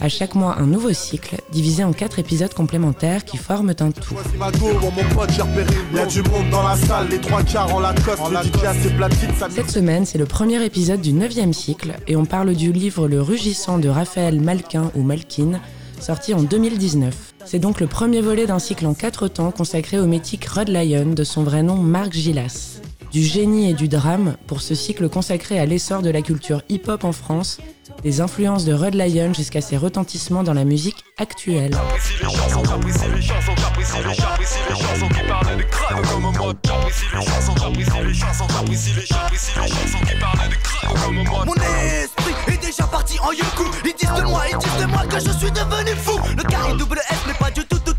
À chaque mois, un nouveau cycle, divisé en quatre épisodes complémentaires qui forment un tout. Cette semaine, c'est le premier épisode du neuvième cycle et on parle du livre Le Rugissant de Raphaël Malkin ou Malkin, sorti en 2019. C'est donc le premier volet d'un cycle en quatre temps consacré au mythique Rod Lion de son vrai nom Marc Gillas. Du génie et du drame pour ce cycle consacré à l'essor de la culture hip-hop en France des influences de Rod Lion jusqu'à ses retentissements dans la musique actuelle. Mon esprit est déjà parti en yuku Ils disent de moi, ils disent de moi que je suis devenu fou. Le carré double S n'est pas du tout tout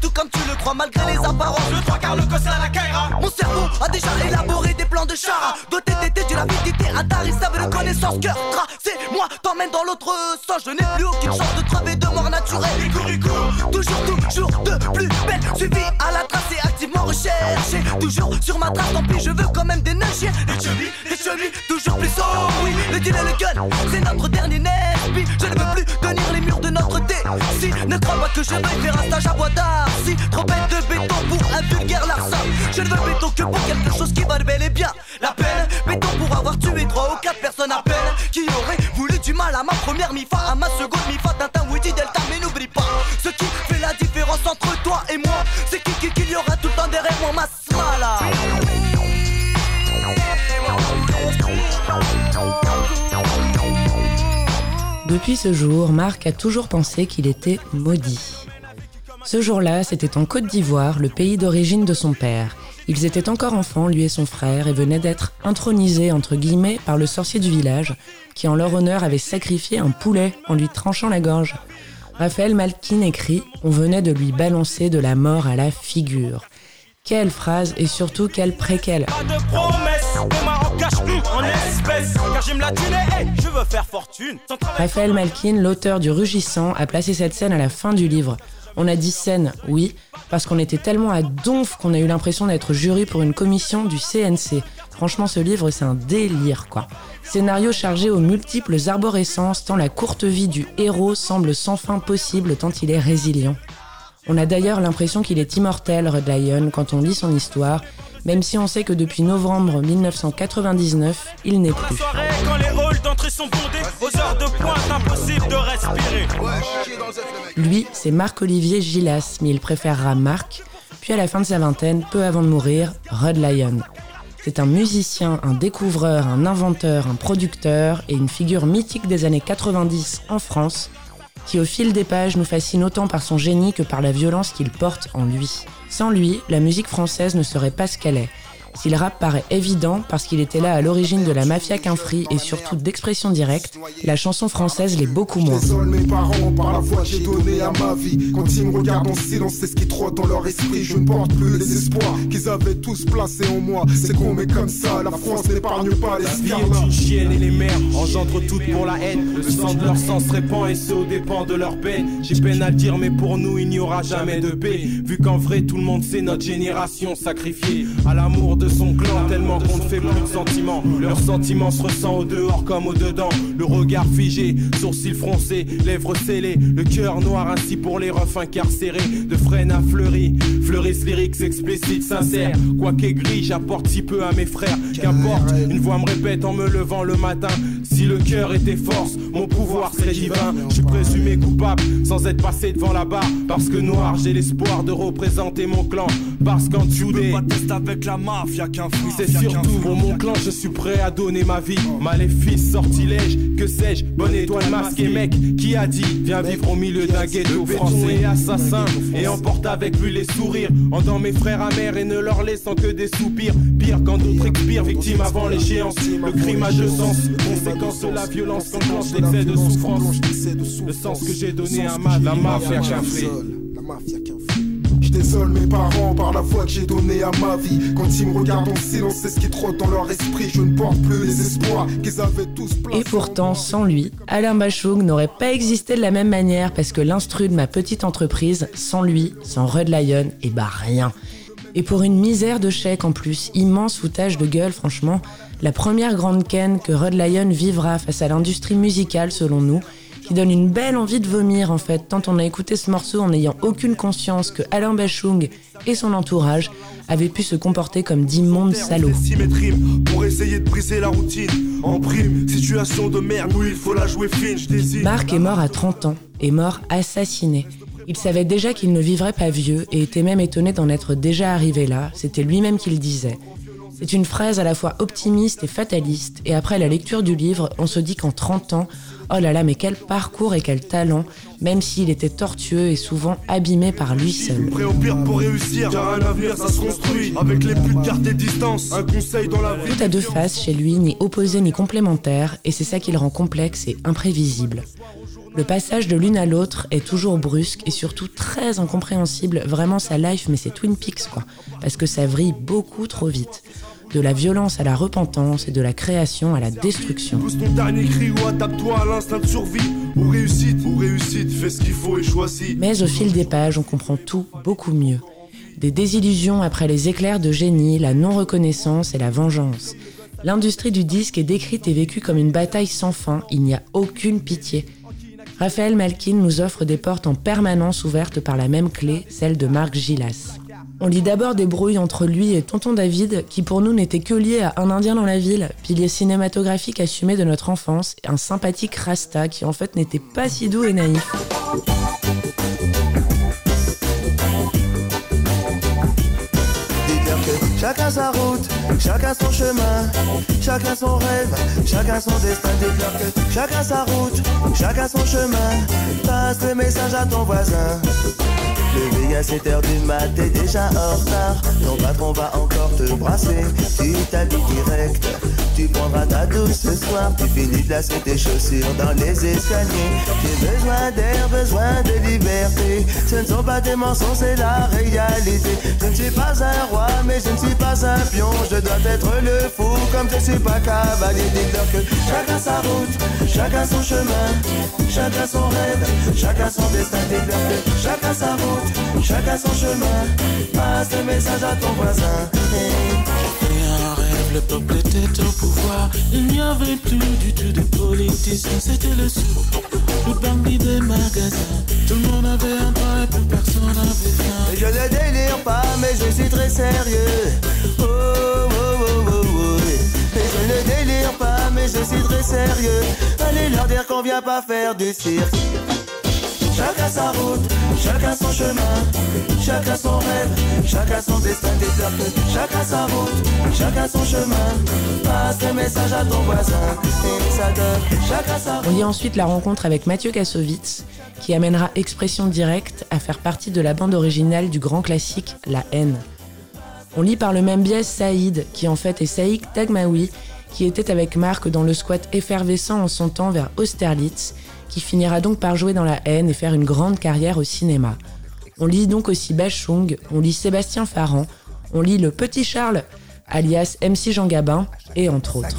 Malgré les apparences. Le trois quarts le à la Kaira Mon cerveau a déjà élaboré des plans de chara. Doté d'été d'une avidité intarissable de connaissances Cœur tracé, moi t'emmène dans l'autre sens. Je n'ai plus aucune chance de crever de mort naturelle. Toujours, toujours de plus belle. Suivi à la trace et activement recherché. Toujours sur ma trace, tant pis je veux quand même des neiges vis, et je vis toujours plus oh oui Le deal et le gun, c'est notre dernier Nesby. Je ne veux plus tenir les murs de notre thé Si, ne crois pas que je vais faire un stage à bois Veux béton que pour quelque chose qui va bel et bien La peine, béton pour avoir tué trois ou quatre personnes à peine Qui aurait voulu du mal à ma première mi-fa À ma seconde mi-fa, Tintin, Woody, Delta Mais n'oublie pas, ce qui fait la différence entre toi et moi C'est qui qui qu'il y aura tout le temps derrière moi, ma smala Depuis ce jour, Marc a toujours pensé qu'il était maudit. Ce jour-là, c'était en Côte d'Ivoire, le pays d'origine de son père. Ils étaient encore enfants, lui et son frère, et venaient d'être intronisés, entre guillemets, par le sorcier du village, qui en leur honneur avait sacrifié un poulet en lui tranchant la gorge. Raphaël Malkin écrit On venait de lui balancer de la mort à la figure. Quelle phrase et surtout quelle préquelle. Raphaël Malkin, l'auteur du Rugissant, a placé cette scène à la fin du livre. On a dit scène, oui, parce qu'on était tellement à donf qu'on a eu l'impression d'être jury pour une commission du CNC. Franchement, ce livre, c'est un délire, quoi. Scénario chargé aux multiples arborescences, tant la courte vie du héros semble sans fin possible, tant il est résilient. On a d'ailleurs l'impression qu'il est immortel, Red Lion, quand on lit son histoire, même si on sait que depuis novembre 1999, il n'est plus. Lui, c'est Marc-Olivier Gillas, mais il préférera Marc, puis à la fin de sa vingtaine, peu avant de mourir, Red Lion. C'est un musicien, un découvreur, un inventeur, un producteur et une figure mythique des années 90 en France, qui au fil des pages nous fascine autant par son génie que par la violence qu'il porte en lui. Sans lui, la musique française ne serait pas ce qu'elle est. Si le rap paraît évident parce qu'il était là à l'origine de la mafia free et surtout d'expression directe, la chanson française l'est beaucoup moins. mes parents par la voix j'ai donné à ma vie. Quand ils me regardent en silence, c'est ce qui trotte dans leur esprit. Je ne porte plus les espoirs qu'ils avaient tous placés en moi. C'est con, mais comme ça, la France n'épargne pas les La vie est une chienne et les mères engendrent toutes pour la haine. Le sang de leur sang se répand et ce au dépend de leur peine. J'ai peine à le dire, mais pour nous, il n'y aura jamais de paix. Vu qu'en vrai, tout le monde sait notre génération sacrifiée à l'amour de son clan tellement qu'on ne fait plus de sentiments. Leurs sentiments se ressent au dehors comme au dedans. Le regard figé, sourcils froncés, lèvres scellées, le cœur noir ainsi pour les refs incarcérés. De frêne à fleuri, fleurissent lyrics explicites, sincères. Quoi gris j'apporte si peu à mes frères. Qu'importe, une voix me répète en me levant le matin. Si le cœur était force, mon pouvoir serait divin. Je suis présumé coupable sans être passé devant la barre. Parce que noir, j'ai l'espoir de représenter mon clan. Parce qu'en dessous des. avec la mafia c'est surtout pour mon clan, je suis prêt à donner ma vie. Maléfice, sortilège, que sais-je, bonne étoile masquée, mec. Qui a dit, viens vivre au milieu d'un ghetto français et assassin. Et emporte avec lui les sourires. En mes frères amers et ne leur laissant que des soupirs. Pire quand d'autres expirent, victimes avant l'échéance. Le crime a deux sens, conséquence de la violence, quand l'excès de souffrance. Le sens que j'ai donné à ma, la mafia qu'un La mafia qu'un désole mes parents par la voix que j'ai donnée à ma vie. Quand ils me regardent en silence, c'est ce qui trotte dans leur esprit. Je ne porte plus les espoirs qu'ils avaient tous Et pourtant, sans lui, Alain Bachung n'aurait pas existé de la même manière parce que l'instru de ma petite entreprise, sans lui, sans Red Lion, et bah rien. Et pour une misère de chèque en plus, immense foutage de gueule franchement, la première grande ken que Rod Lion vivra face à l'industrie musicale selon nous, qui donne une belle envie de vomir en fait, tant on a écouté ce morceau en n'ayant aucune conscience que Alain Bachung et son entourage avaient pu se comporter comme d'immondes salauds. Pour essayer de briser la routine, en prime, situation de merde où il faut la jouer fine, Marc est mort à 30 ans, est mort assassiné. Il savait déjà qu'il ne vivrait pas vieux et était même étonné d'en être déjà arrivé là, c'était lui-même qui le disait. C'est une phrase à la fois optimiste et fataliste, et après la lecture du livre, on se dit qu'en 30 ans, oh là là, mais quel parcours et quel talent, même s'il était tortueux et souvent abîmé par lui seul. Prêt au pire pour réussir, car un avenir ça se construit avec les plus de cartes et distance. Un conseil dans la vie. Tout a deux faces chez lui, ni opposé ni complémentaire, et c'est ça qui le rend complexe et imprévisible. Le passage de l'une à l'autre est toujours brusque et surtout très incompréhensible. Vraiment sa life, mais c'est Twin Peaks quoi. Parce que ça vrille beaucoup trop vite. De la violence à la repentance et de la création à la destruction. Pousse ton dernier cri ou adapte-toi à l'instinct de survie. Ou réussite, ou réussite, fais ce qu'il faut et choisis. Mais au fil des pages, on comprend tout beaucoup mieux. Des désillusions après les éclairs de génie, la non-reconnaissance et la vengeance. L'industrie du disque est décrite et vécue comme une bataille sans fin, il n'y a aucune pitié. Raphaël Malkin nous offre des portes en permanence ouvertes par la même clé, celle de Marc Gillas. On lit d'abord des brouilles entre lui et Tonton David, qui pour nous n'était que lié à un Indien dans la ville, pilier cinématographique assumé de notre enfance, et un sympathique Rasta qui en fait n'était pas si doux et naïf. Chacun sa route, chacun son chemin, chacun son rêve, chacun son destin que Chacun sa route, chacun son chemin, passe le message à ton voisin. Le à 7h du mat, t'es déjà en retard. Ton patron va encore te brasser. Tu t'habilles direct. Tu prendras ta douce ce soir. Tu finis de lasser tes chaussures dans les escaliers. J'ai besoin d'air, besoin de liberté. Ce ne sont pas des mensonges, c'est la réalité. Je ne suis pas un roi, mais je ne suis pas un pion. Je dois être le fou, comme je suis pas cavalier. Dites-leur que chacun sa route, chacun son chemin, chacun son rêve, chacun son destin. Dites-leur que chacun sa route. Chacun son chemin, passe le message à ton voisin. Et un rêve, le peuple était au pouvoir. Il n'y avait plus du tout de politiciens, c'était le sou. Le bandit des magasins, tout le monde avait un droit et plus personne n'avait faim. Je ne délire pas, mais je suis très sérieux. Oh, oh, oh, oh, oh. je ne délire pas, mais je suis très sérieux. Allez leur dire qu'on vient pas faire du cirque. Chacun sa route, chacun son chemin, chacun son rêve, chacun son destin que chacun sa route, chacun son chemin. Passe message à ton voisin, chacun sa route. On lit ensuite la rencontre avec Mathieu Kassovitz, qui amènera Expression Directe à faire partie de la bande originale du grand classique La haine. On lit par le même biais Saïd, qui en fait est Saïd Tagmaoui, qui était avec Marc dans le squat effervescent en son temps vers Austerlitz qui finira donc par jouer dans la haine et faire une grande carrière au cinéma. On lit donc aussi Bachung, on lit Sébastien Farran, on lit le Petit Charles, alias MC Jean Gabin, et entre autres.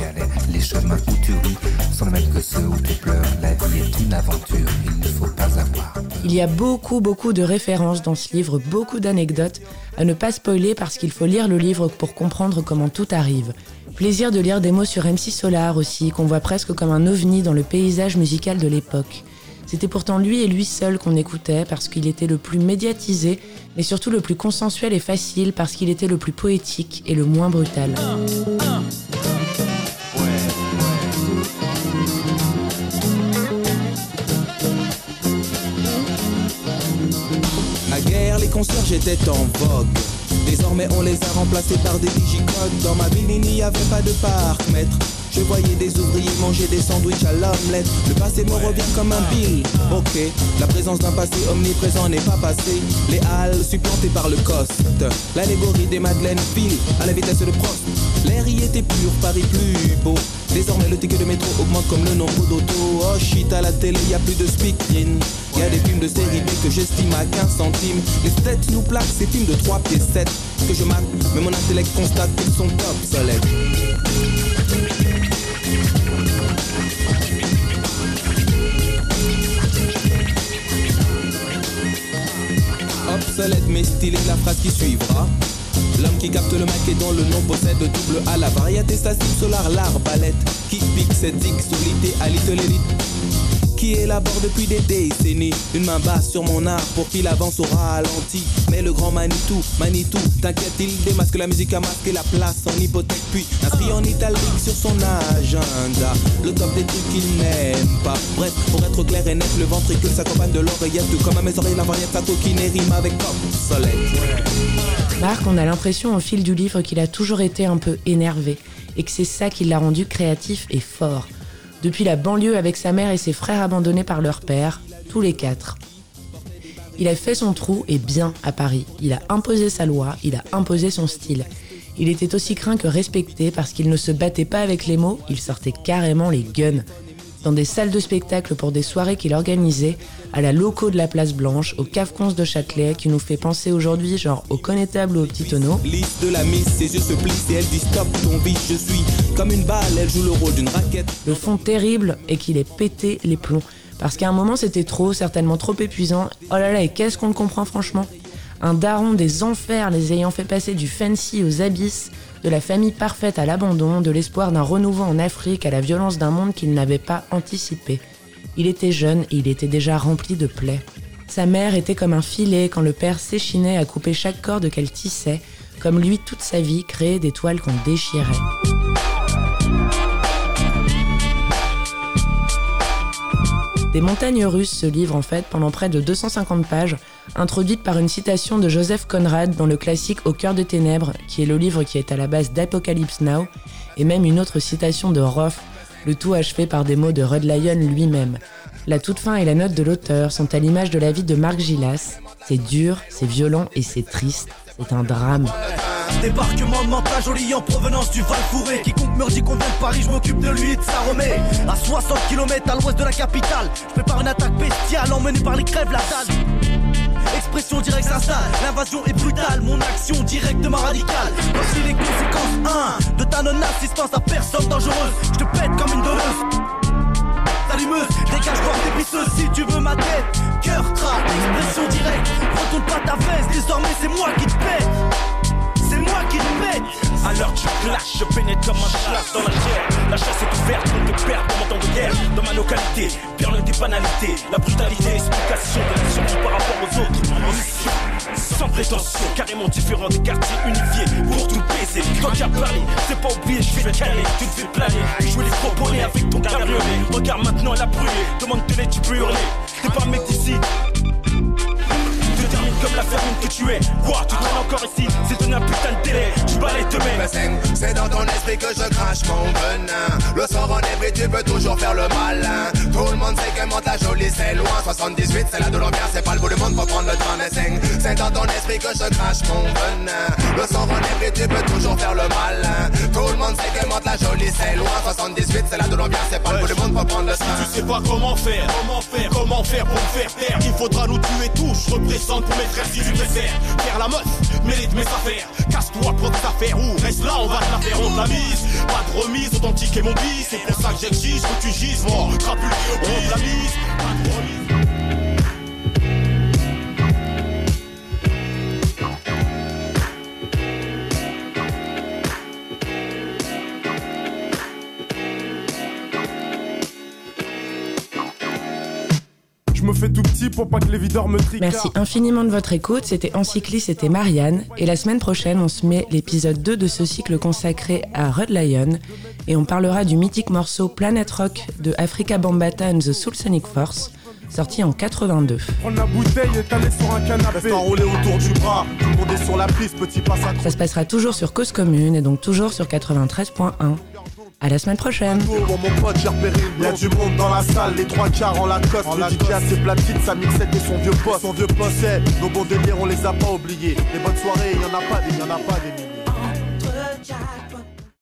Les chemins où tu ris sont mêmes que ceux où tu pleures. La vie est une aventure, il ne faut pas avoir. Il y a beaucoup, beaucoup de références dans ce livre, beaucoup d'anecdotes, à ne pas spoiler parce qu'il faut lire le livre pour comprendre comment tout arrive. Plaisir de lire des mots sur MC Solar aussi, qu'on voit presque comme un ovni dans le paysage musical de l'époque. C'était pourtant lui et lui seul qu'on écoutait parce qu'il était le plus médiatisé, mais surtout le plus consensuel et facile parce qu'il était le plus poétique et le moins brutal. guerre, les en vogue. Désormais on les a remplacés par des digicodes. Dans ma ville il n'y avait pas de parc maître Je voyais des ouvriers manger des sandwichs à l'omelette. Le passé me revient comme un bill. Ok, la présence d'un passé omniprésent n'est pas passé. Les halles supplantées par le coste. L'allégorie des Madeleines file à la vitesse de Prost. L'air y était pur, Paris plus beau. Désormais le ticket de métro augmente comme le nombre d'autos. Oh shit, à la télé y a plus de speaking. Y a des films de série B que j'estime à 15 centimes. Les têtes nous plaquent ces films de 3 pieds 7 que je marque, mais mon intellect constate qu'ils sont obsolètes. La phrase qui suivra. L'homme qui capte le Mac et dont le nom possède double A La variété statique solar, l'arbalète Qui pique cette zig sur l'idéalité l'élite qui élabore depuis des décennies? Une main basse sur mon art pour qu'il avance au ralenti. Mais le grand Manitou, Manitou, t'inquiète, il démasque la musique à masquer la place en hypothèque, puis inscrit en italique sur son agenda. Le top des trucs qu'il n'aime pas. Bref, pour être clair et net, le ventricule s'accompagne de l'oreillette, comme à mes oreilles la variette, sa coquine rime avec comme soleil. Marc, on a l'impression au fil du livre qu'il a toujours été un peu énervé et que c'est ça qui l'a rendu créatif et fort depuis la banlieue avec sa mère et ses frères abandonnés par leur père, tous les quatre. Il a fait son trou et bien à Paris. Il a imposé sa loi, il a imposé son style. Il était aussi craint que respecté parce qu'il ne se battait pas avec les mots, il sortait carrément les guns dans des salles de spectacle pour des soirées qu'il organisait, à la loco de la Place Blanche, au Cafcons de Châtelet, qui nous fait penser aujourd'hui genre au connétable ou au petit tonneau. de la et je suis comme une balle, elle joue le rôle d'une raquette. Le fond terrible est qu'il ait pété les plombs. Parce qu'à un moment c'était trop, certainement trop épuisant. Oh là là, et qu'est-ce qu'on comprend franchement? Un daron des enfers les ayant fait passer du fancy aux abysses, de la famille parfaite à l'abandon, de l'espoir d'un renouveau en Afrique à la violence d'un monde qu'il n'avait pas anticipé. Il était jeune et il était déjà rempli de plaies. Sa mère était comme un filet quand le père s'échinait à couper chaque corde qu'elle tissait, comme lui toute sa vie créait des toiles qu'on déchirait. Des montagnes russes se livrent en fait pendant près de 250 pages, introduites par une citation de Joseph Conrad dans le classique Au cœur de ténèbres, qui est le livre qui est à la base d'Apocalypse Now, et même une autre citation de Roth, le tout achevé par des mots de Rod Lyon lui-même. La toute fin et la note de l'auteur sont à l'image de la vie de Marc Gillas. C'est dur, c'est violent et c'est triste. C'est un drame. Débarquement de Manta joli en provenance du Val Fouré. Quiconque me dit qu'on vient de Paris, je m'occupe de lui et de sa remet. À 60 km à l'ouest de la capitale, je prépare une attaque bestiale emmenée par les crèves la dalle. Expression directe s'installe, l'invasion est brutale, mon action directement radicale. Voici les conséquences 1 de ta non-assistance à personne dangereuse. Je te pète comme une donneuse. Allumeuse, dégage voir tes pisseuses si tu veux ma tête. Cœur, trap, expression directe. Retourne pas ta veste, désormais c'est moi qui te pète l'heure du clash, je pénètre comme un slash dans la chair. La chasse est ouverte, on te perd comme en temps de guerre. Dans ma localité, perle des banalités. La brutalité, explication de l'action par rapport aux autres. Sans prétention, carrément différent des quartiers unifiés. Pour tout baiser, quand tu as parlé, c'est pas oublié, je vais te caler. Tu te fais planer, jouer les proponés avec ton cabriolet. Regarde maintenant la brûlée, demande-te-les, tu peux hurler. T'es pas mec d'ici la ferme que tu es. Quoi, tu traînes encore ici, c'est donné un putain de délai. Tu balaye te mets. C'est dans ton esprit que je crache mon venin. Le sort en et tu peux toujours faire le malin. Tout le monde sait que monte la jolie, c'est loin. 78, c'est la de l'ambiance, c'est pas le bout du monde pour prendre le train C'est dans ton esprit que je crache mon venin. Le sort en et tu peux toujours faire le malin. Tout le monde sait que monte la jolie, c'est loin. 78, c'est la de l'ambiance, c'est pas le bout du monde pour prendre le train. Tu sais pas comment faire, comment faire, comment faire pour me faire taire. Il faudra nous tuer tous, je représente pour mes si tu préfères Faire la meuf, mérite mes affaires. Casse-toi pour tes affaires ou reste là, on va te la faire, on te la mise. Pas de remise, authentique et mon bis C'est pour ça que j'exige que tu gises, moi Crapule, on te la mise. Pas de remise pour pas que les videurs me Merci infiniment de votre écoute. C'était Encycli, c'était Marianne. Et la semaine prochaine, on se met l'épisode 2 de ce cycle consacré à Red Lion. Et on parlera du mythique morceau Planet Rock de Africa Bambata and the Soul Sonic Force sorti en 82. la bouteille sur un canapé. autour du bras, tout le monde est sur la piste, petit Ça se passera toujours sur Cause Commune et donc toujours sur 93.1. À la semaine prochaine. mon pote, j'ai repéré Il y a du monde dans la salle, les trois quarts en Lacoste. En a ses platines, sa mixette et son vieux poste. Son vieux poste, nos bons délires, on les a pas oubliés. Les bonnes soirées, y en a pas des, y en a pas des milliers.